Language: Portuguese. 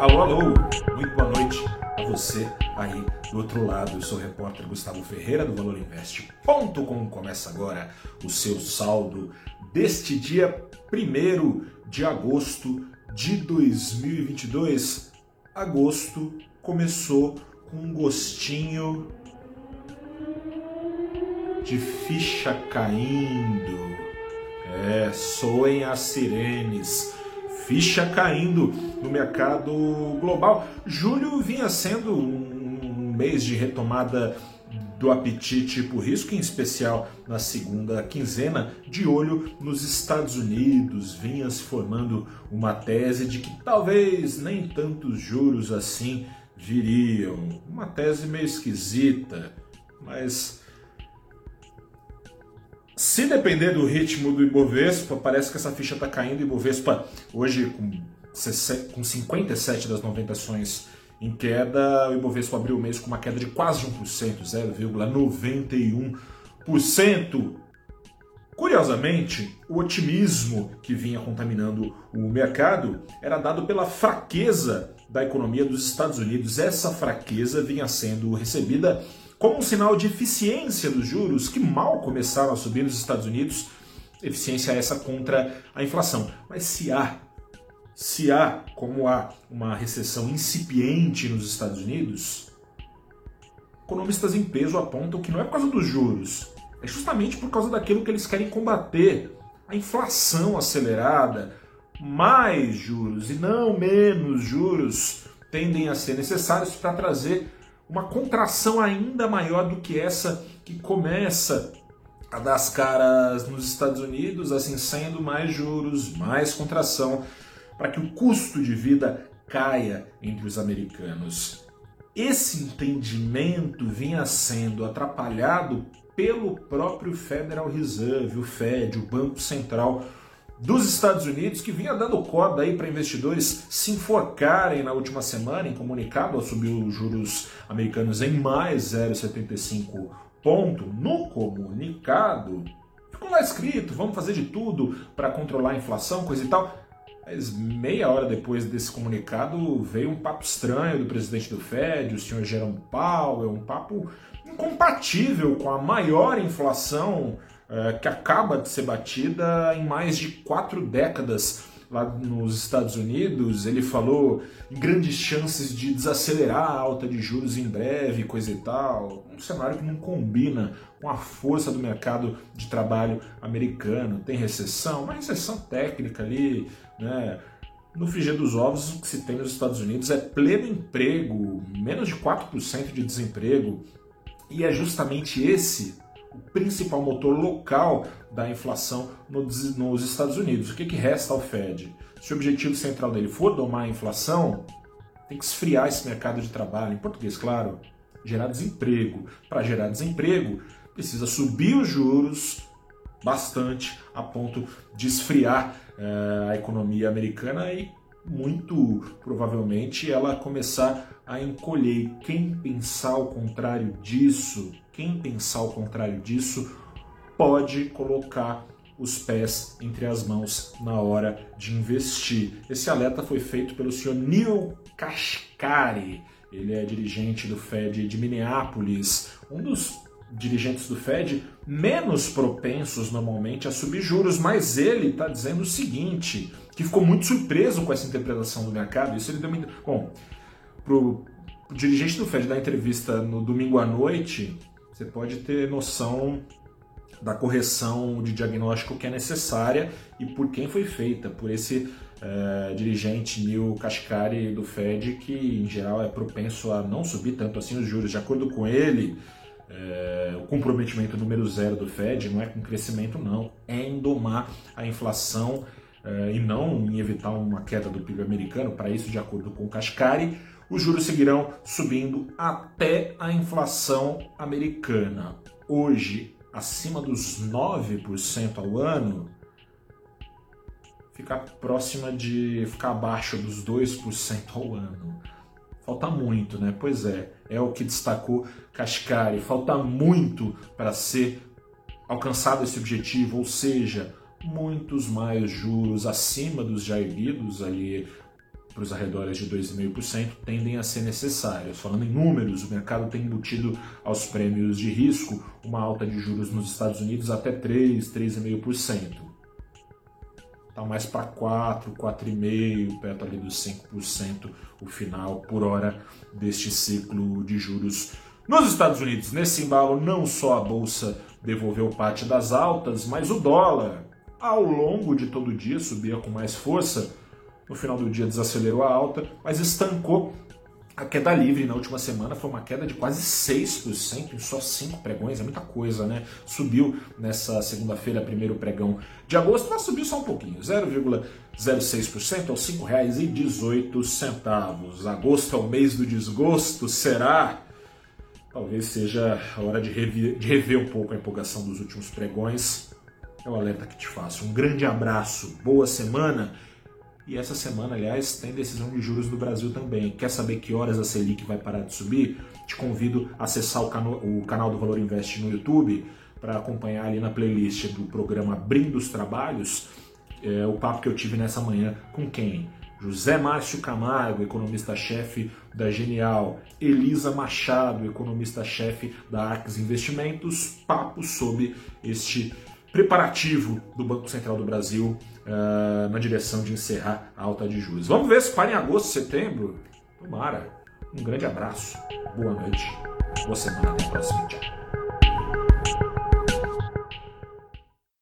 Alô, alô, muito boa noite a você aí do outro lado. Eu sou o repórter Gustavo Ferreira do ValorInvest.com. Começa agora o seu saldo deste dia 1 de agosto de 2022. Agosto começou com um gostinho de ficha caindo. É, soem as sirenes ficha caindo no mercado global. Julho vinha sendo um mês de retomada do apetite por risco, em especial na segunda quinzena, de olho nos Estados Unidos, vinha se formando uma tese de que talvez nem tantos juros assim viriam. Uma tese meio esquisita, mas se depender do ritmo do Ibovespa, parece que essa ficha está caindo. Ibovespa hoje com, com 57 das 90 ações em queda, o Ibovespa abriu o mês com uma queda de quase 1%, 0,91%. Curiosamente, o otimismo que vinha contaminando o mercado era dado pela fraqueza da economia dos Estados Unidos. Essa fraqueza vinha sendo recebida como um sinal de eficiência dos juros que mal começaram a subir nos Estados Unidos, eficiência essa contra a inflação. Mas se há, se há, como há uma recessão incipiente nos Estados Unidos, economistas em peso apontam que não é por causa dos juros, é justamente por causa daquilo que eles querem combater, a inflação acelerada, mais juros e não menos juros tendem a ser necessários para trazer uma contração ainda maior do que essa que começa a dar as caras nos Estados Unidos, assim sendo mais juros, mais contração, para que o custo de vida caia entre os americanos. Esse entendimento vinha sendo atrapalhado pelo próprio Federal Reserve, o Fed, o Banco Central dos Estados Unidos, que vinha dando corda aí para investidores se enforcarem na última semana em comunicado ao subir os juros americanos em mais 0,75 ponto. No comunicado, ficou lá escrito, vamos fazer de tudo para controlar a inflação, coisa e tal. Mas meia hora depois desse comunicado veio um papo estranho do presidente do Fed, o senhor Jerome Powell, um papo incompatível com a maior inflação que acaba de ser batida em mais de quatro décadas lá nos Estados Unidos. Ele falou em grandes chances de desacelerar a alta de juros em breve, coisa e tal. Um cenário que não combina com a força do mercado de trabalho americano. Tem recessão, uma recessão técnica ali, né? No frigir dos ovos, o que se tem nos Estados Unidos é pleno emprego, menos de 4% de desemprego. E é justamente esse o principal motor local da inflação nos Estados Unidos. O que, que resta ao Fed? Se o objetivo central dele for domar a inflação, tem que esfriar esse mercado de trabalho, em português, claro, gerar desemprego. Para gerar desemprego, precisa subir os juros bastante a ponto de esfriar é, a economia americana e muito provavelmente ela começar a encolher. Quem pensar o contrário disso quem pensar o contrário disso pode colocar os pés entre as mãos na hora de investir. Esse alerta foi feito pelo senhor Neil Kashkari. Ele é dirigente do Fed de Minneapolis, um dos dirigentes do Fed menos propensos normalmente a subir juros, mas ele está dizendo o seguinte, que ficou muito surpreso com essa interpretação do mercado. Isso ele deu uma... Bom, pro o dirigente do Fed dar entrevista no domingo à noite, você pode ter noção da correção de diagnóstico que é necessária e por quem foi feita, por esse é, dirigente Neil Kashkari do Fed, que em geral é propenso a não subir tanto assim os juros. De acordo com ele, é, o comprometimento número zero do Fed não é com crescimento, não, é em domar a inflação é, e não em evitar uma queda do PIB americano. Para isso, de acordo com Kashkari, os juros seguirão subindo até a inflação americana. Hoje, acima dos 9% ao ano, ficar próxima de ficar abaixo dos 2% ao ano. Falta muito, né? Pois é, é o que destacou Kashkari. Falta muito para ser alcançado esse objetivo, ou seja, muitos mais juros acima dos já erguidos ali para os arredores de 2,5% tendem a ser necessárias. Falando em números, o mercado tem embutido aos prêmios de risco uma alta de juros nos Estados Unidos até 3, 3,5%. Está mais para 4, 4,5%, perto ali dos 5%, o final por hora deste ciclo de juros nos Estados Unidos. Nesse embalo, não só a bolsa devolveu parte das altas, mas o dólar, ao longo de todo o dia, subia com mais força no final do dia desacelerou a alta, mas estancou a queda livre na última semana foi uma queda de quase 6% em só 5 pregões, é muita coisa, né? Subiu nessa segunda-feira, primeiro pregão de agosto, mas subiu só um pouquinho, 0,06% aos R$ 5,18. Agosto é o mês do desgosto, será? Talvez seja a hora de rever, de rever um pouco a empolgação dos últimos pregões. É o alerta que te faço. Um grande abraço, boa semana e essa semana, aliás, tem decisão de juros do Brasil também. Quer saber que horas a Selic vai parar de subir? Te convido a acessar o, cano, o canal do Valor Invest no YouTube para acompanhar ali na playlist do programa Abrindo os Trabalhos é, o papo que eu tive nessa manhã com quem? José Márcio Camargo, economista-chefe da Genial, Elisa Machado, economista-chefe da Arques Investimentos, papo sobre este preparativo do Banco Central do Brasil uh, na direção de encerrar a alta de juros. Vamos ver se para em agosto, setembro. Tomara. Um grande abraço, boa noite, boa semana, até a próxima. Tchau.